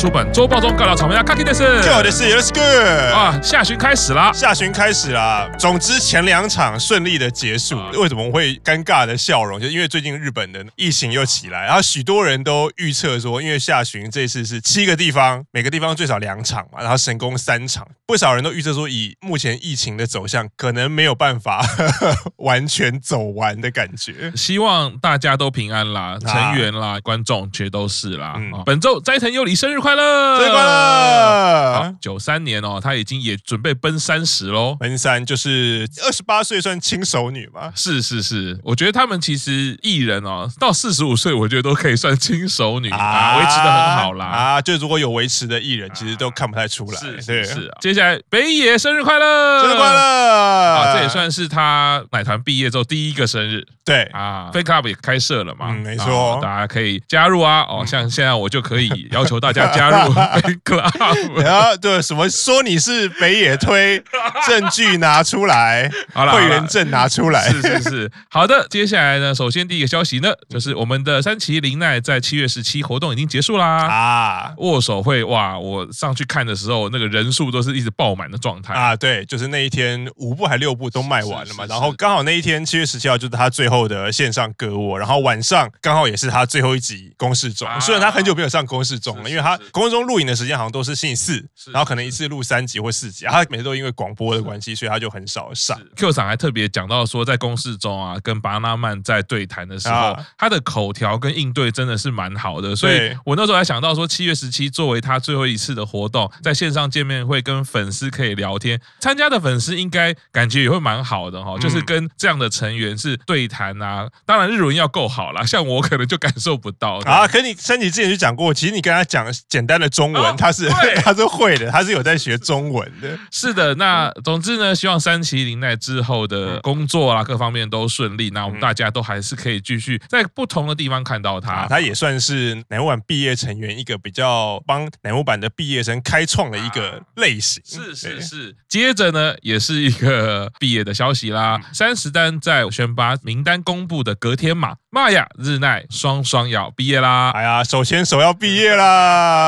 我是个修好久大叔版周报中尬聊草莓啊，卡基德斯，我的是 Let's Go 啊，下旬开始啦，下旬开始啦。总之前两场顺利的结束，为什么会尴尬的笑容？就因为最近日本的疫情又起来，然后许多人都预测说，因为下旬这次是七个地方，每个地方最少两场嘛，然后神宫三场，不少人都预测说，以目前疫情的走向，可能没有办法 完全走完的感觉。希望大家都平安啦，成员啦，啊、观众其实都是啦。嗯、本周。斋藤优里生日快乐！生日快乐！好，九三年哦，他已经也准备奔三十喽。奔三就是二十八岁算轻熟女嘛？是是是，我觉得他们其实艺人哦，到四十五岁，我觉得都可以算轻熟女啊，维持的很好啦。啊，就如果有维持的艺人，其实都看不太出来。是是是啊。接下来北野生日快乐！生日快乐！啊，这也算是他奶团毕业之后第一个生日。对啊，Fan Club 也开设了嘛？嗯，没错，大家可以加入啊。哦，像现在我就可以。要求大家 加入 club，然后对什么说你是北野推，证据拿出来，好了，会员证拿出来，是是是，好的。接下来呢，首先第一个消息呢，就是我们的山崎绫奈在七月十七活动已经结束啦。啊，握手会哇，我上去看的时候，那个人数都是一直爆满的状态。啊，对，就是那一天五部还六部都卖完了嘛，然后刚好那一天七月十七号就是他最后的线上歌握，然后晚上刚好也是他最后一集公示中，虽然他很久没有上公。公示中了，因为他公示中录影的时间好像都是星期四，然后可能一次录三集或四集，他每次都因为广播的关系，所以他就很少上。Q 厂还特别讲到说，在公示中啊，跟巴纳曼在对谈的时候，他的口条跟应对真的是蛮好的，所以我那时候还想到说，七月十七作为他最后一次的活动，在线上见面会跟粉丝可以聊天，参加的粉丝应该感觉也会蛮好的哈，就是跟这样的成员是对谈啊，当然日文要够好啦，像我可能就感受不到啊。可你身体之前就讲过，其实。你跟他讲简单的中文，他是 他是会的，他是有在学中文的。是的，那总之呢，希望三崎绫奈之后的工作啊，各方面都顺利。那我们大家都还是可以继续在不同的地方看到他。他也算是乃木坂毕业成员一个比较帮乃木坂的毕业生开创的一个类型。是是是。接着呢，也是一个毕业的消息啦。三十单在选拔名单公布的隔天嘛，玛雅日奈双双要毕业啦。哎呀，手牵手要毕业。毕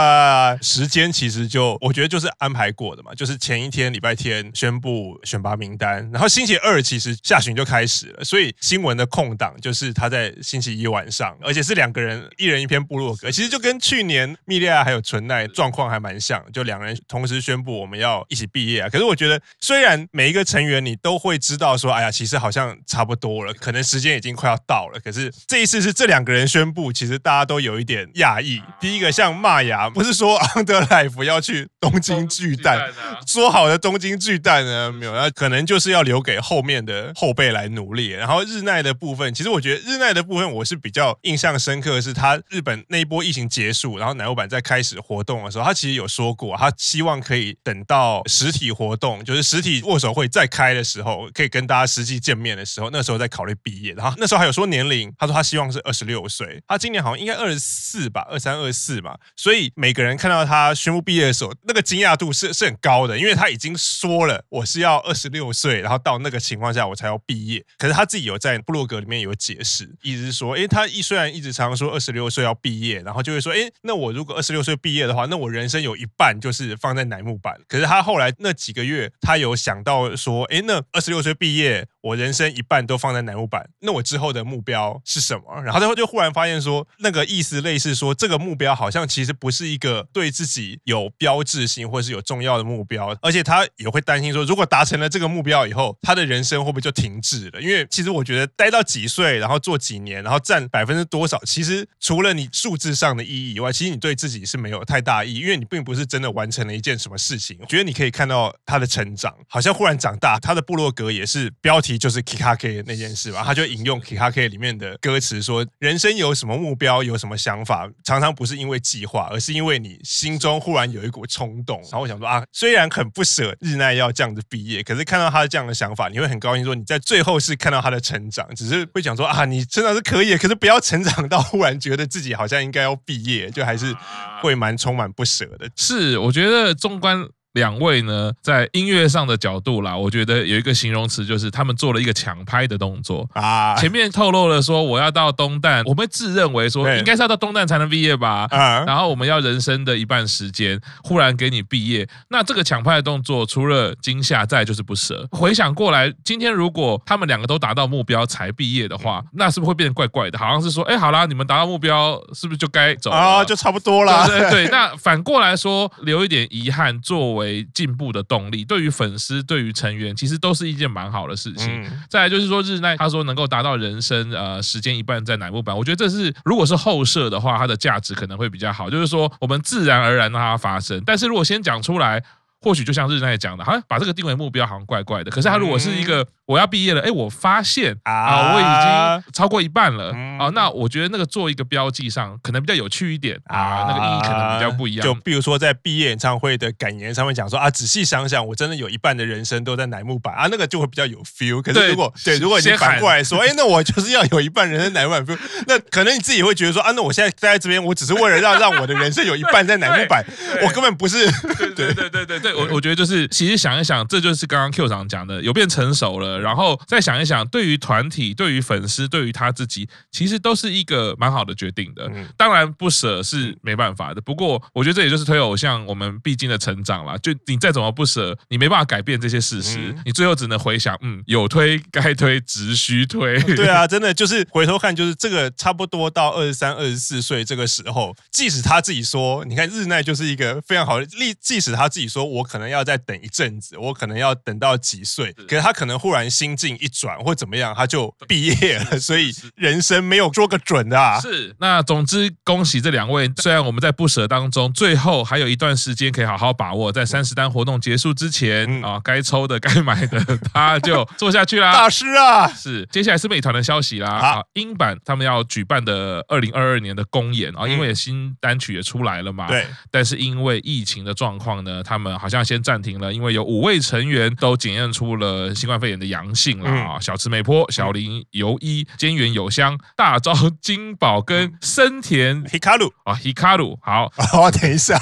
业啦！时间其实就我觉得就是安排过的嘛，就是前一天礼拜天宣布选拔名单，然后星期二其实下旬就开始了，所以新闻的空档就是他在星期一晚上，而且是两个人一人一篇部落格，其实就跟去年蜜莉亚还有纯奈状况还蛮像，就两人同时宣布我们要一起毕业啊。可是我觉得虽然每一个成员你都会知道说，哎呀，其实好像差不多了，可能时间已经快要到了，可是这一次是这两个人宣布，其实大家都有一点讶异。第一。一个像玛雅，不是说 Underlife 要去东京巨蛋，说好的东京巨蛋呢？没有，那可能就是要留给后面的后辈来努力。然后日奈的部分，其实我觉得日奈的部分，我是比较印象深刻的是，他日本那一波疫情结束，然后乃木坂在开始活动的时候，他其实有说过，他希望可以等到实体活动，就是实体握手会再开的时候，可以跟大家实际见面的时候，那时候再考虑毕业。然后那时候还有说年龄，他说他希望是二十六岁，他今年好像应该二十四吧，二三二四。是嘛？所以每个人看到他宣布毕业的时候，那个惊讶度是是很高的，因为他已经说了我是要二十六岁，然后到那个情况下我才要毕业。可是他自己有在部落格里面有解释，意思是说，诶，他一虽然一直常常说二十六岁要毕业，然后就会说，诶，那我如果二十六岁毕业的话，那我人生有一半就是放在乃木板。可是他后来那几个月，他有想到说，诶，那二十六岁毕业，我人生一半都放在乃木板，那我之后的目标是什么？然后他就忽然发现说，那个意思类似说，这个目标。好像其实不是一个对自己有标志性或是有重要的目标，而且他也会担心说，如果达成了这个目标以后，他的人生会不会就停滞了？因为其实我觉得待到几岁，然后做几年，然后占百分之多少，其实除了你数字上的意义以外，其实你对自己是没有太大意义，因为你并不是真的完成了一件什么事情。我觉得你可以看到他的成长，好像忽然长大。他的部落格也是标题就是 Kikake 那件事吧，他就引用 Kikake 里面的歌词说，人生有什么目标，有什么想法，常常不是因为。计划，而是因为你心中忽然有一股冲动，然后我想说啊，虽然很不舍日奈要这样子毕业，可是看到他的这样的想法，你会很高兴。说你在最后是看到他的成长，只是会讲说啊，你成长是可以，可是不要成长到忽然觉得自己好像应该要毕业，就还是会蛮充满不舍的。是，我觉得纵观。两位呢，在音乐上的角度啦，我觉得有一个形容词，就是他们做了一个抢拍的动作啊。前面透露了说我要到东旦，我们自认为说应该是要到东旦才能毕业吧。啊，然后我们要人生的一半时间，忽然给你毕业，那这个抢拍的动作，除了惊吓，再就是不舍。回想过来，今天如果他们两个都达到目标才毕业的话，那是不是会变得怪怪的？好像是说，哎，好啦，你们达到目标，是不是就该走啊？就差不多啦。对对对，那反过来说，留一点遗憾作为进步的动力，对于粉丝，对于成员，其实都是一件蛮好的事情。嗯、再来就是说，日奈他说能够达到人生呃时间一半在乃木坂，我觉得这是如果是后设的话，它的价值可能会比较好。就是说，我们自然而然让它发生，但是如果先讲出来。或许就像日奈讲的，好像把这个定为目标，好像怪怪的。可是他如果是一个我要毕业了，哎，我发现啊，我已经超过一半了啊，那我觉得那个做一个标记上可能比较有趣一点啊，那个意义可能比较不一样。就比如说在毕业演唱会的感言上面讲说啊，仔细想想，我真的有一半的人生都在乃木坂啊，那个就会比较有 feel。可是如果对，如果你反过来说，哎，那我就是要有一半人生乃木坂 feel，那可能你自己会觉得说啊，那我现在待在这边，我只是为了让让我的人生有一半在乃木坂，我根本不是。对对对对对。我我觉得就是，其实想一想，这就是刚刚 Q 长讲的，有变成熟了，然后再想一想，对于团体、对于粉丝、对于他自己，其实都是一个蛮好的决定的。当然不舍是没办法的，不过我觉得这也就是推偶像我们必经的成长啦。就你再怎么不舍，你没办法改变这些事实，你最后只能回想，嗯，有推该推，只需推。对啊，真的就是回头看，就是这个差不多到二十三、二十四岁这个时候，即使他自己说，你看日奈就是一个非常好的例，即使他自己说我可能要。再等一阵子，我可能要等到几岁？可是他可能忽然心境一转，或怎么样，他就毕业了。所以人生没有说个准的啊。是，那总之恭喜这两位。虽然我们在不舍当中，最后还有一段时间可以好好把握，在三十单活动结束之前、嗯、啊，该抽的、该买的，他就做下去啦。大师啊，是。接下来是美团的消息啦。啊，英版他们要举办的二零二二年的公演啊，因为新单曲也出来了嘛。对。但是因为疫情的状况呢，他们好像先暂停了，因为有五位成员都检验出了新冠肺炎的阳性了啊！小池美坡、小林由一、菅原有香、大沼金宝跟森田 Hikaru 啊，Hikaru 好，哦，等一下，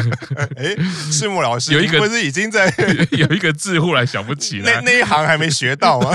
哎，赤木老师有一个不是已经在 有一个字忽然想不起来，那那一行还没学到吗？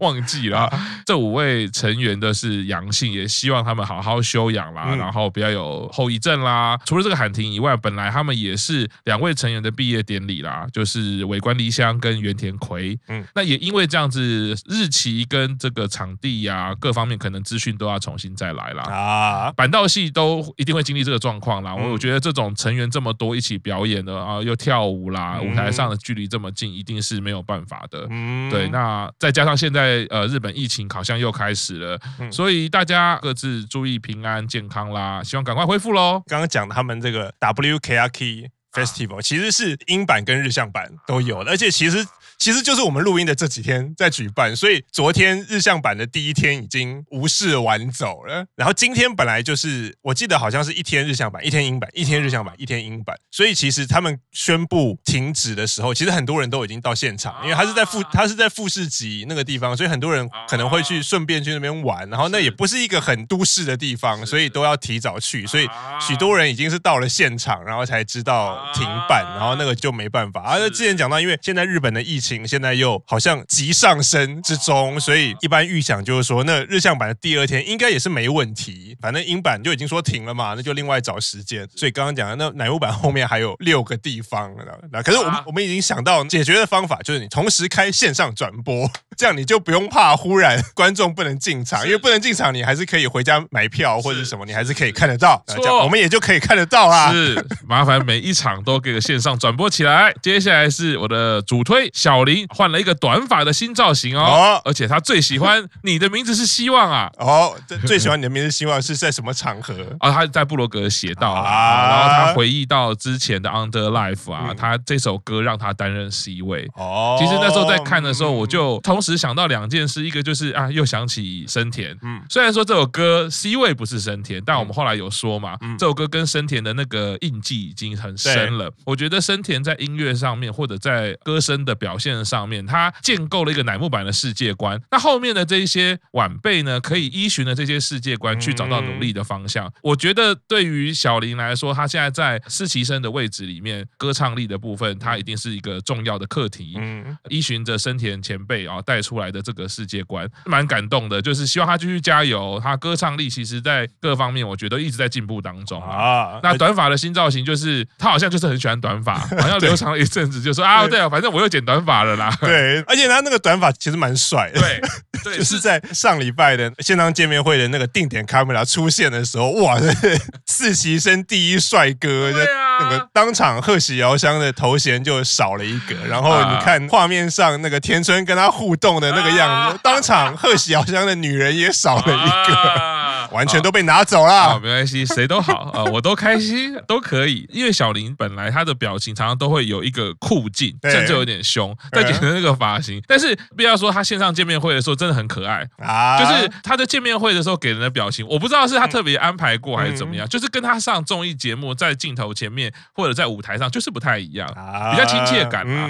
忘记了。这五位成员的是阳性，也希望他们好好休养啦，然后不要有后遗症啦。除了这个喊停以外，本来他们也是两位成员的毕业典礼啦。就是尾关梨香跟原田葵，嗯，那也因为这样子，日期跟这个场地呀、啊，各方面可能资讯都要重新再来啦。啊。板道系都一定会经历这个状况啦。我、嗯、我觉得这种成员这么多一起表演的啊，又跳舞啦，舞台上的距离这么近，一定是没有办法的。嗯，对。那再加上现在呃日本疫情好像又开始了，所以大家各自注意平安健康啦，希望赶快恢复喽。刚刚讲的他们这个 WKRK Festival 其实是英版跟日向版都有的，而且其实。其实就是我们录音的这几天在举办，所以昨天日向版的第一天已经无视完走了。然后今天本来就是，我记得好像是一天日向版，一天英版，一天日向版，一天英版。所以其实他们宣布停止的时候，其实很多人都已经到现场，因为他是在富他是在富士急那个地方，所以很多人可能会去顺便去那边玩。然后那也不是一个很都市的地方，所以都要提早去。所以许多人已经是到了现场，然后才知道停办，然后那个就没办法。而之前讲到，因为现在日本的疫情。现在又好像急上升之中，所以一般预想就是说，那日向版的第二天应该也是没问题。反正英版就已经说停了嘛，那就另外找时间。所以刚刚讲的那乃木版后面还有六个地方，那可是我们我们已经想到解决的方法，就是你同时开线上转播，这样你就不用怕忽然观众不能进场，因为不能进场，你还是可以回家买票或者什么，你还是可以看得到。这样我们也就可以看得到啦。是麻烦每一场都给个线上转播起来。接下来是我的主推小。林换了一个短发的新造型哦，而且他最喜欢你的名字是希望啊，哦，最喜欢你的名字希望是在什么场合啊？他在布罗格写到啊，然后他回忆到之前的 Under Life 啊，他这首歌让他担任 C 位哦。其实那时候在看的时候，我就同时想到两件事，一个就是啊，又想起生田，嗯，虽然说这首歌 C 位不是生田，但我们后来有说嘛，这首歌跟生田的那个印记已经很深了。我觉得生田在音乐上面或者在歌声的表现。现上面，他建构了一个乃木坂的世界观。那后面的这一些晚辈呢，可以依循着这些世界观去找到努力的方向。我觉得对于小林来说，他现在在实习生的位置里面，歌唱力的部分，他一定是一个重要的课题。嗯，依循着生田前辈啊带出来的这个世界观，蛮感动的。就是希望他继续加油。他歌唱力其实在各方面，我觉得一直在进步当中啊。那短发的新造型，就是他好像就是很喜欢短发，好像留长了一阵子，就说啊，对啊，反正我又剪短发了啦。对，而且他那个短发其实蛮帅的。对，对，就是在上礼拜的现场见面会的那个定点 camera 出现的时候，哇，实习生第一帅哥，对啊，那个当场贺喜遥香的头衔就少了一个。然后你看画面上那个田村跟他互动的那个样子，当场贺喜遥香的女人也少了一个，完全都被拿走了。没关系，谁都好啊，我都开心，都可以。因为小林本来他的表情常常都会有一个酷劲，甚至有点凶，再剪成那个发型。但是不要说他线上见面会的时候真的很可爱啊，就是他在见面会的时候给人的表情，我不知道是他特别安排过还是怎么样，就是跟他上综艺节目在镜头前面或者在舞台上就是不太一样，比较亲切感嘛。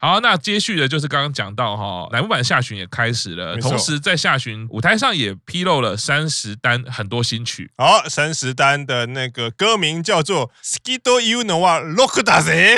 好，那接续的就是刚刚讲到哈，乃木坂下旬也开始了，同时在下旬舞台上也披露了三十单很多新曲。好，三十单的那个歌名叫做《好きというのはロックだぜ》，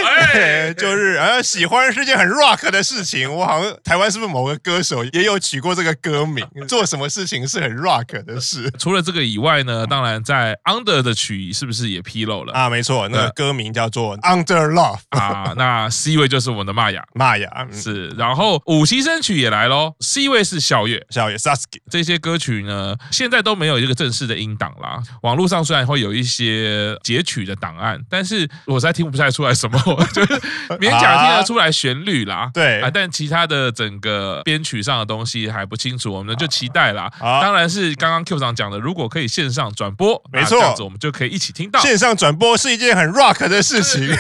就是啊，喜欢是件很 rock 的事情。我好像台湾是不是某个歌手也有取过这个歌名？做什么事情是很 rock 的事？除了这个以外呢，当然在 Under 的曲是不是也披露了啊？没错，那个歌名叫做 Under Love 啊。那 C 位就是我们的玛雅，玛雅是。然后五期生曲也来喽，C 位是咲月，咲月 Sasuke。这些歌曲呢，现在都没有 一个正式的音档啦。网络上虽然会有一些截取的档案，但是我实在听不太出来什么，就是勉强听得出来旋律啦。对啊，但其他的整个编曲上的东西还不清楚，我们就期待啦。啊当然是刚刚 Q 长讲的，如果可以线上转播，没错，这样子我们就可以一起听到。线上转播是一件很 rock 的事情。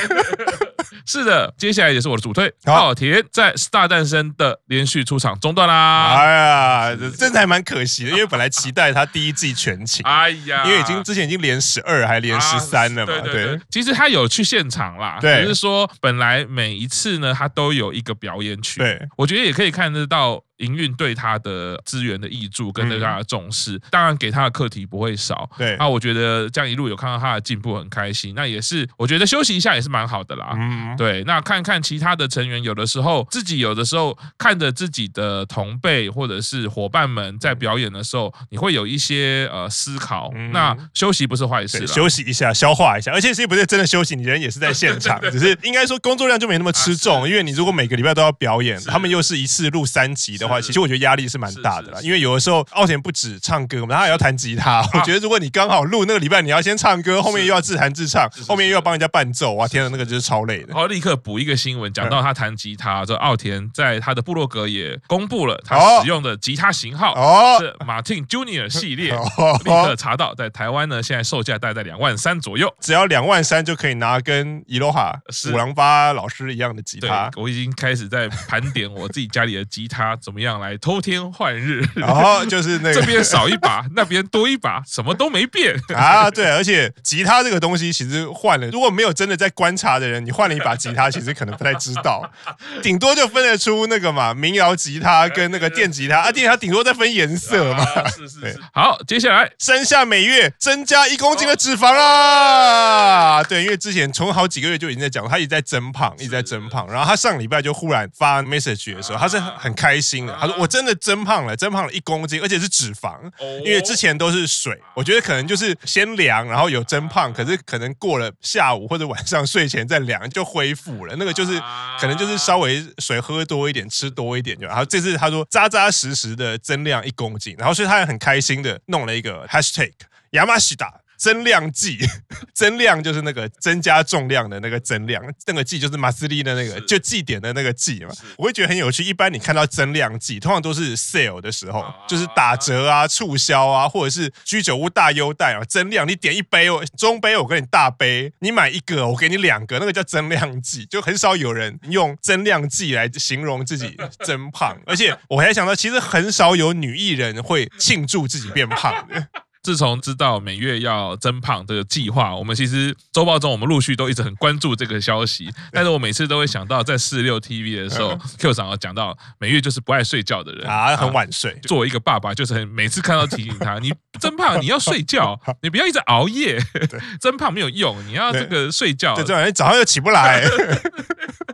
是的，接下来也是我的主推，稻田在《Star 诞生》的连续出场中断啦。哎呀，真的还蛮可惜的，因为本来期待他第一季全勤。哎呀，因为已经之前已经连十二还连十三了嘛。对对对，其实他有去现场啦，对，只是说本来每一次呢，他都有一个表演曲。对，我觉得也可以看得到。营运对他的资源的挹注跟对他的重视，当然给他的课题不会少。对，那我觉得这样一路有看到他的进步，很开心。那也是我觉得休息一下也是蛮好的啦。嗯，对。那看看其他的成员，有的时候自己有的时候看着自己的同辈或者是伙伴们在表演的时候，你会有一些呃思考。那休息不是坏事，休息一下，消化一下。而且其实不是真的休息，你人也是在现场，只是应该说工作量就没那么吃重，因为你如果每个礼拜都要表演，他们又是一次录三集的。的话，其实我觉得压力是蛮大的啦，因为有的时候奥田不止唱歌嘛，他还要弹吉他。我觉得如果你刚好录那个礼拜，你要先唱歌，后面又要自弹自唱，后面又要帮人家伴奏，哇，天哪，那个就是超累的。然后立刻补一个新闻，讲到他弹吉他，这奥田在他的部落格也公布了他使用的吉他型号哦。是 Martin Junior 系列，立刻查到在台湾呢，现在售价大概在两万三左右，只要两万三就可以拿跟伊罗哈五郎八老师一样的吉他。我已经开始在盘点我自己家里的吉他怎么样来偷天换日，然后就是那个这边少一把，那边多一把，什么都没变 啊。对，而且吉他这个东西其实换了，如果没有真的在观察的人，你换了一把吉他，其实可能不太知道，顶多就分得出那个嘛，民谣吉他跟那个电吉他 啊，电吉他顶多再分颜色嘛。是是是。好，接下来山下每月增加一公斤的脂肪啦。对，因为之前从好几个月就已经在讲，他一直在增胖，一直在增胖。然后他上礼拜就忽然发 message 的时候，他是很开心的，他说我真的。增胖了，增胖了一公斤，而且是脂肪，因为之前都是水。我觉得可能就是先量，然后有增胖，可是可能过了下午或者晚上睡前再量就恢复了。那个就是可能就是稍微水喝多一点，吃多一点就。然后这次他说扎扎实实的增量一公斤，然后所以他也很开心的弄了一个 hashtag 亚马西达。增量剂，增量就是那个增加重量的那个增量，那个剂就是马斯利的那个，就祭点的那个剂嘛。我会觉得很有趣。一般你看到增量剂，通常都是 sale 的时候，就是打折啊、促销啊，或者是居酒屋大优待啊。增量，你点一杯哦，中杯我给你大杯，你买一个我给你两个，那个叫增量剂。就很少有人用增量剂来形容自己 增胖，而且我还想到，其实很少有女艺人会庆祝自己变胖的。自从知道每月要增胖这个计划，我们其实周报中我们陆续都一直很关注这个消息。但是我每次都会想到，在四六 TV 的时候，Q 长有讲到每月就是不爱睡觉的人啊，很晚睡。作为一个爸爸，就是很每次看到提醒他，你增胖你要睡觉，你不要一直熬夜，增胖没有用，你要这个睡觉。对，这样你早上又起不来。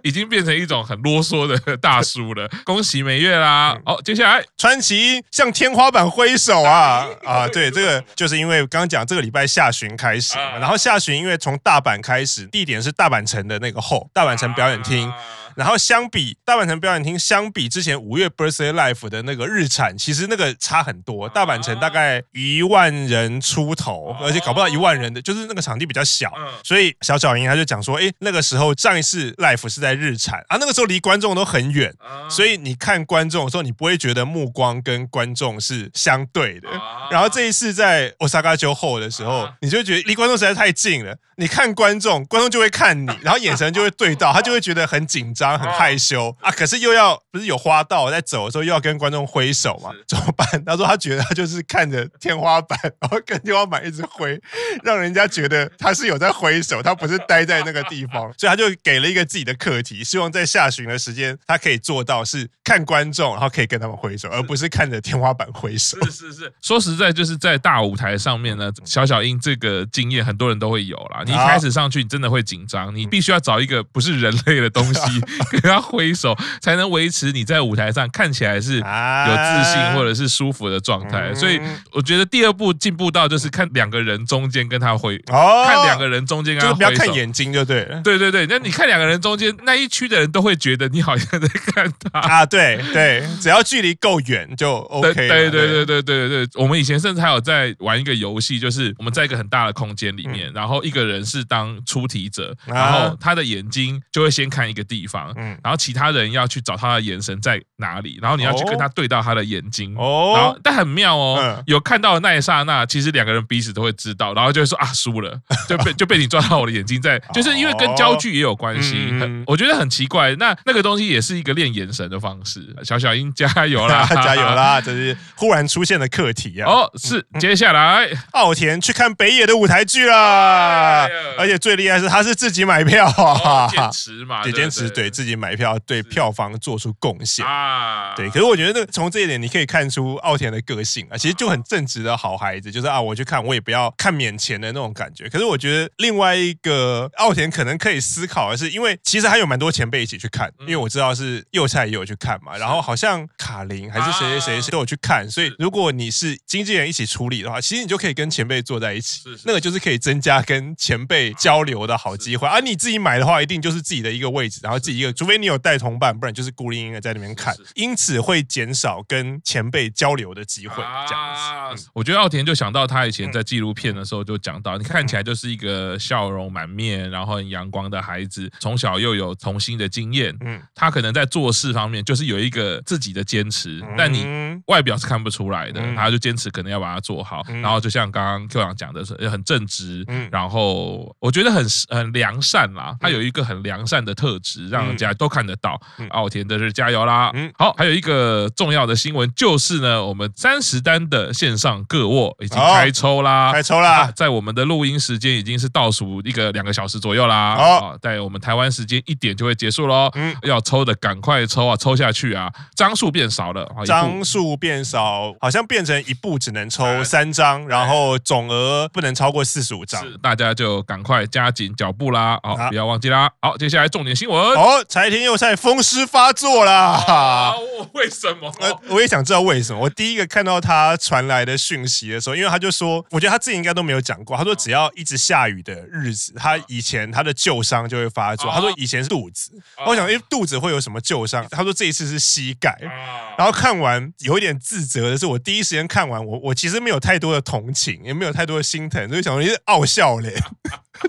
已经变成一种很啰嗦的大叔了。恭喜每月啦！好、哦，接下来川崎向天花板挥手啊啊！对，这个就是因为刚刚讲这个礼拜下旬开始，然后下旬因为从大阪开始，地点是大阪城的那个后大阪城表演厅。然后相比大阪城表演厅，相比之前五月 Birthday Life 的那个日产，其实那个差很多。大阪城大概一万人出头，而且搞不到一万人的，就是那个场地比较小。所以小小莹他就讲说，哎，那个时候上一次 Life 是在日产啊，那个时候离观众都很远，所以你看观众的时候，你不会觉得目光跟观众是相对的。然后这一次在 Osaka Jo Hall 的时候，你就觉得离观众实在太近了，你看观众，观众就会看你，然后眼神就会对到，他就会觉得很紧张。很害羞啊，可是又要不是有花道在走的时候又要跟观众挥手嘛？怎么办？他说他觉得他就是看着天花板，然后跟天花板一直挥，让人家觉得他是有在挥手，他不是待在那个地方，所以他就给了一个自己的课题，希望在下旬的时间他可以做到是看观众，然后可以跟他们挥手，而不是看着天花板挥手。是 是是，说实在就是在大舞台上面呢，小小英这个经验很多人都会有啦。你一开始上去，你真的会紧张，你必须要找一个不是人类的东西。跟他挥手，才能维持你在舞台上看起来是有自信或者是舒服的状态。所以我觉得第二步进步到就是看两个人中间跟他挥，看两个人中间跟他挥手，不要看眼睛就对了。对对对，那你看两个人中间那一区的人都会觉得你好像在看他 啊。对对，只要距离够远就 OK。对对对对对对对，我们以前甚至还有在玩一个游戏，就是我们在一个很大的空间里面，然后一个人是当出题者，然后他的眼睛就会先看一个地方。嗯，然后其他人要去找他的眼神在哪里，然后你要去跟他对到他的眼睛，哦，然后但很妙哦，有看到的那一刹那，其实两个人彼此都会知道，然后就会说啊输了，就被就被你抓到我的眼睛在，就是因为跟焦距也有关系，很我觉得很奇怪，那那个东西也是一个练眼神的方式。小小英加油啦，加油啦，这是忽然出现的课题啊。哦，是接下来。奥田去看北野的舞台剧啦，而且最厉害是他是自己买票。啊，坚持嘛，得坚持对自己。买票对票房做出贡献。啊，对，可是我觉得那从这一点你可以看出奥田的个性啊，其实就很正直的好孩子，就是啊，我去看我也不要看免钱的那种感觉。可是我觉得另外一个奥田可能可以思考的是，因为其实还有蛮多前辈一起去看，因为我知道是右菜也有去看嘛，然后好像卡琳还是谁谁谁都有去看，所以如果你是经纪人一起处理的话，其实你就可以跟前辈坐在一起，那个就是可以增加跟前辈交流的好机会。而你自己买的话，一定就是自己的一个位置，然后自己一个，除非你有带同伴，不然就是孤零零的在那边看，因此会减少跟前辈交流的机会。这样子，我觉得奥田就想到他以前在纪录片的时候就讲到，你看起来就是一个笑容满面，然后很阳光的孩子，从小又有童心的经验。嗯，他可能在做事方面就是有一个自己的坚持，但你外表是看不出来的，他就坚持可能要把它做好。然后就像刚刚 Q 阳讲的是，很正直，然后我觉得很很良善啦，他有一个很良善的特质，让人家都看得。到奥田的是加油啦！嗯，好，还有一个重要的新闻就是呢，我们三十单的线上个握已经开抽啦，开抽啦，在我们的录音时间已经是倒数一个两个小时左右啦。好，在我们台湾时间一点就会结束喽。嗯，要抽的赶快抽啊，抽下去啊！张数变少了，张数变少，好像变成一部只能抽三张，然后总额不能超过四十五张，大家就赶快加紧脚步啦！好，不要忘记啦。好，接下来重点新闻哦，柴田佑菜。风湿发作啦！啊，为什么？呃，我也想知道为什么。我第一个看到他传来的讯息的时候，因为他就说，我觉得他自己应该都没有讲过。他说，只要一直下雨的日子，他以前他的旧伤就会发作。他说以前是肚子，我想，诶，肚子会有什么旧伤？他说这一次是膝盖。然后看完有一点自责的是，我第一时间看完，我我其实没有太多的同情，也没有太多的心疼，所以想说你是傲笑嘞。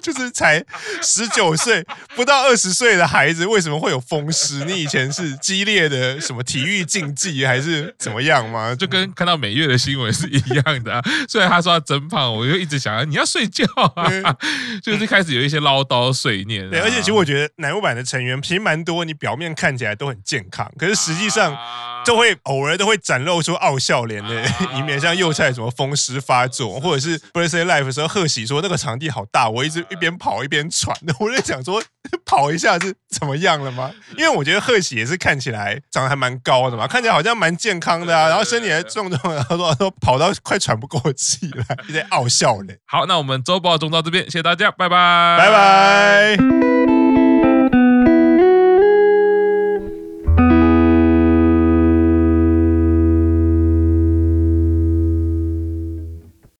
就是才十九岁，不到二十岁的孩子，为什么会有风湿？你以前是激烈的什么体育竞技，还是怎么样吗？就跟看到每月的新闻是一样的啊。虽然他说他增胖，我就一直想，你要睡觉啊，就是开始有一些唠叨碎念。对，而且其实我觉得乃木坂的成员其实蛮多，你表面看起来都很健康，可是实际上。就会偶尔都会展露出傲笑脸的 一面，像幼菜什么风湿发作，或者是 Birthday life 的时候，贺喜说那个场地好大，我一直一边跑一边喘的，我在想说跑一下是怎么样了吗？因为我觉得贺喜也是看起来长得还蛮高的嘛，看起来好像蛮健康的啊，然后身体还壮壮的，然后说说跑到快喘不过气来，一直傲笑脸。好，那我们周报中到这边，谢谢大家，拜拜，拜拜。